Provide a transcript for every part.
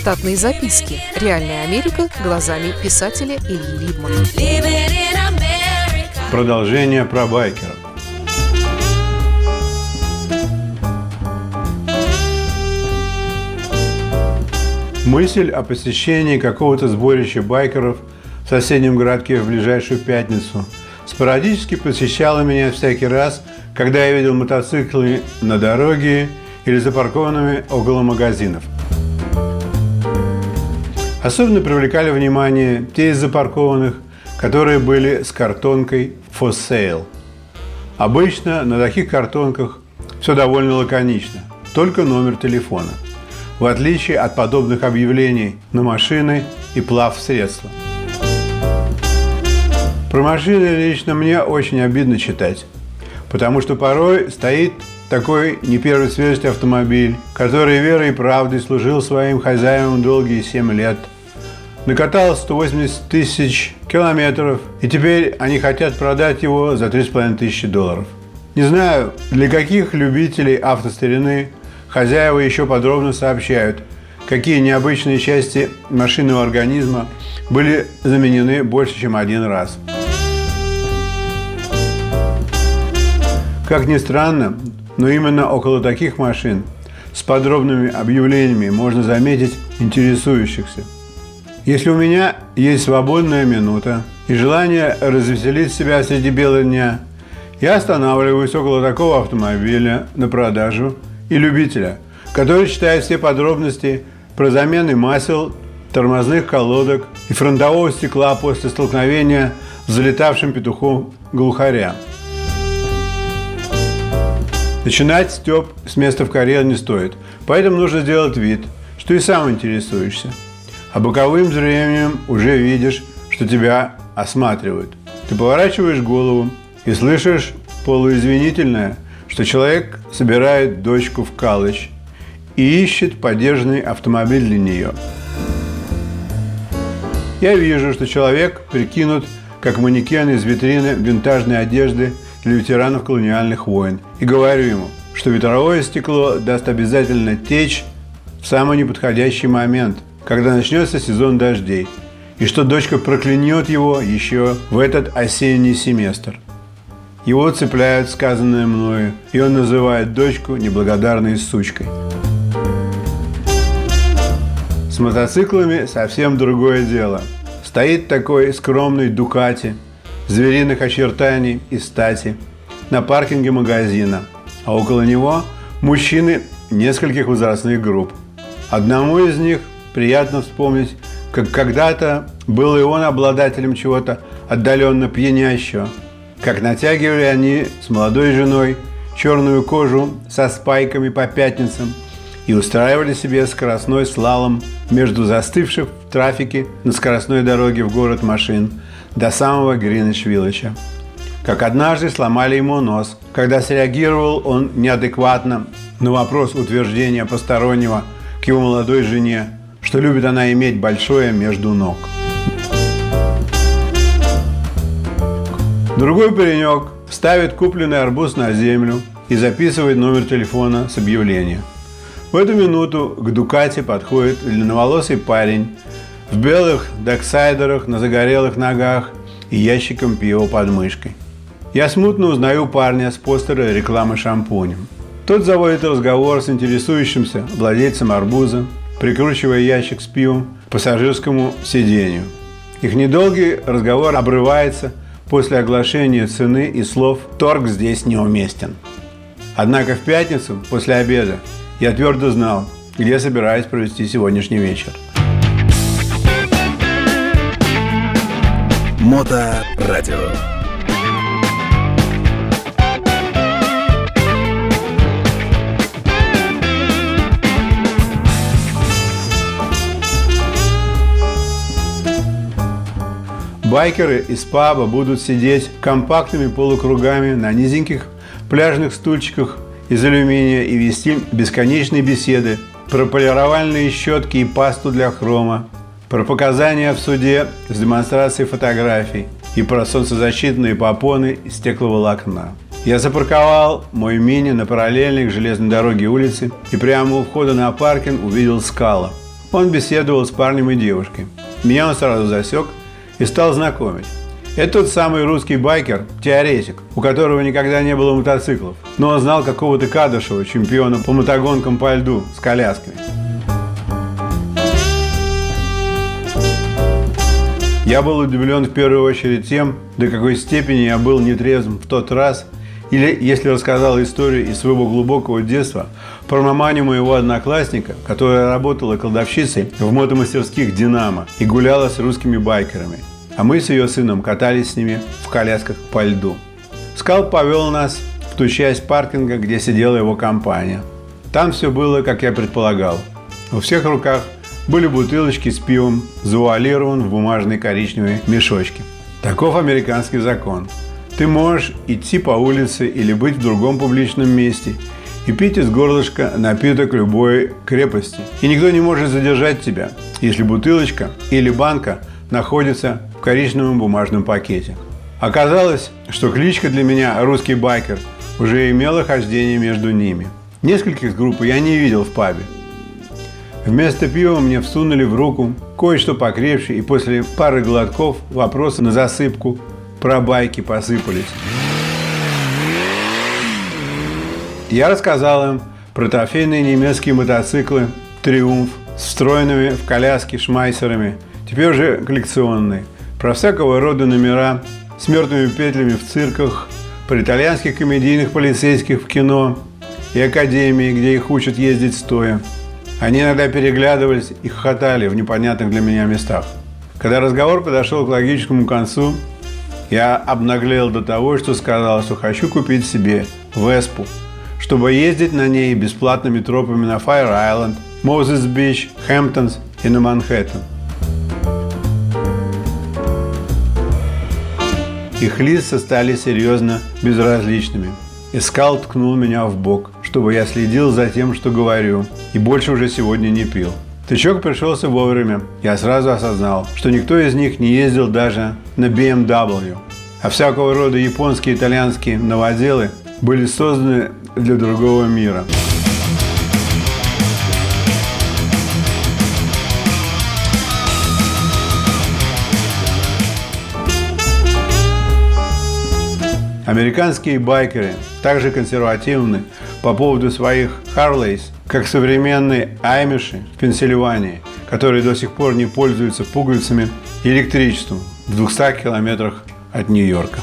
Штатные записки. Реальная Америка глазами писателя Ильи Либмана. Продолжение про байкеров. Мысль о посещении какого-то сборища байкеров в соседнем городке в ближайшую пятницу спорадически посещала меня всякий раз, когда я видел мотоциклы на дороге или запаркованными около магазинов. Особенно привлекали внимание те из запаркованных, которые были с картонкой «For sale». Обычно на таких картонках все довольно лаконично, только номер телефона, в отличие от подобных объявлений на машины и плав-средства. Про машины лично мне очень обидно читать, потому что порой стоит такой не первой свежести автомобиль, который верой и правдой служил своим хозяевам долгие 7 лет. Накатал 180 тысяч километров, и теперь они хотят продать его за 3,5 тысячи долларов. Не знаю, для каких любителей автостарины хозяева еще подробно сообщают, какие необычные части машинного организма были заменены больше, чем один раз. Как ни странно, но именно около таких машин с подробными объявлениями можно заметить интересующихся. Если у меня есть свободная минута и желание развеселить себя среди бела дня, я останавливаюсь около такого автомобиля на продажу и любителя, который читает все подробности про замены масел, тормозных колодок и фронтового стекла после столкновения с залетавшим петухом глухаря – Начинать степ с места в карьер не стоит, поэтому нужно сделать вид, что и сам интересуешься. А боковым зрением уже видишь, что тебя осматривают. Ты поворачиваешь голову и слышишь полуизвинительное, что человек собирает дочку в Калыч и ищет поддержанный автомобиль для нее. Я вижу, что человек прикинут как манекен из витрины винтажной одежды – для ветеранов колониальных войн и говорю ему, что ветровое стекло даст обязательно течь в самый неподходящий момент, когда начнется сезон дождей, и что дочка проклянет его еще в этот осенний семестр. Его цепляют сказанное мною, и он называет дочку неблагодарной сучкой. С мотоциклами совсем другое дело. Стоит такой скромный Дукати – звериных очертаний и стати на паркинге магазина, а около него мужчины нескольких возрастных групп. Одному из них приятно вспомнить, как когда-то был и он обладателем чего-то отдаленно пьянящего, как натягивали они с молодой женой черную кожу со спайками по пятницам и устраивали себе скоростной слалом между застывших в трафике на скоростной дороге в город машин – до самого Гринвич-Виллича. Как однажды сломали ему нос, когда среагировал он неадекватно на вопрос утверждения постороннего к его молодой жене, что любит она иметь большое между ног. Другой паренек ставит купленный арбуз на землю и записывает номер телефона с объявления. В эту минуту к Дукате подходит длинноволосый парень в белых доксайдерах на загорелых ногах и ящиком пива под мышкой. Я смутно узнаю парня с постера рекламы шампунем. Тот заводит разговор с интересующимся владельцем арбуза, прикручивая ящик с пивом к пассажирскому сиденью. Их недолгий разговор обрывается после оглашения цены и слов «торг здесь неуместен». Однако в пятницу, после обеда, я твердо знал, где собираюсь провести сегодняшний вечер – Моторадио. Байкеры из паба будут сидеть компактными полукругами на низеньких пляжных стульчиках из алюминия и вести бесконечные беседы про полировальные щетки и пасту для хрома, про показания в суде с демонстрацией фотографий и про солнцезащитные попоны из стекловолокна. Я запарковал мой мини на параллельной к железной дороге улице и прямо у входа на паркинг увидел скала. Он беседовал с парнем и девушкой. Меня он сразу засек и стал знакомить. Это тот самый русский байкер, теоретик, у которого никогда не было мотоциклов, но он знал какого-то Кадышева, чемпиона по мотогонкам по льду с коляской. Я был удивлен в первую очередь тем, до какой степени я был нетрезв в тот раз, или если рассказал историю из своего глубокого детства про маманю моего одноклассника, которая работала кладовщицей в мотомастерских «Динамо» и гуляла с русскими байкерами. А мы с ее сыном катались с ними в колясках по льду. Скал повел нас в ту часть паркинга, где сидела его компания. Там все было, как я предполагал. У всех руках были бутылочки с пивом, завуалирован в бумажные коричневые мешочки. Таков американский закон. Ты можешь идти по улице или быть в другом публичном месте и пить из горлышка напиток любой крепости. И никто не может задержать тебя, если бутылочка или банка находится в коричневом бумажном пакете. Оказалось, что кличка для меня «Русский байкер» уже имела хождение между ними. Нескольких групп я не видел в пабе, Вместо пива мне всунули в руку кое-что покрепче, и после пары глотков вопросы на засыпку про байки посыпались. Я рассказал им про трофейные немецкие мотоциклы «Триумф» с встроенными в коляски шмайсерами, теперь уже коллекционные, про всякого рода номера с мертвыми петлями в цирках, про итальянских комедийных полицейских в кино и академии, где их учат ездить стоя – они иногда переглядывались и хохотали в непонятных для меня местах. Когда разговор подошел к логическому концу, я обнаглел до того, что сказал, что хочу купить себе Веспу, чтобы ездить на ней бесплатными тропами на Fire Island, Moses Beach, Хэмптонс и на Манхэттен. Их лица стали серьезно безразличными. Искал ткнул меня в бок, чтобы я следил за тем, что говорю, и больше уже сегодня не пил. Тычок пришелся вовремя. Я сразу осознал, что никто из них не ездил даже на BMW. А всякого рода японские и итальянские новоделы были созданы для другого мира. Американские байкеры также консервативны по поводу своих Харлейс, как современные Аймиши в Пенсильвании, которые до сих пор не пользуются пуговицами и электричеством в 200 километрах от Нью-Йорка.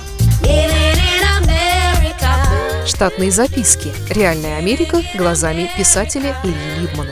Штатные записки. Реальная Америка глазами писателя Ильи Либмана.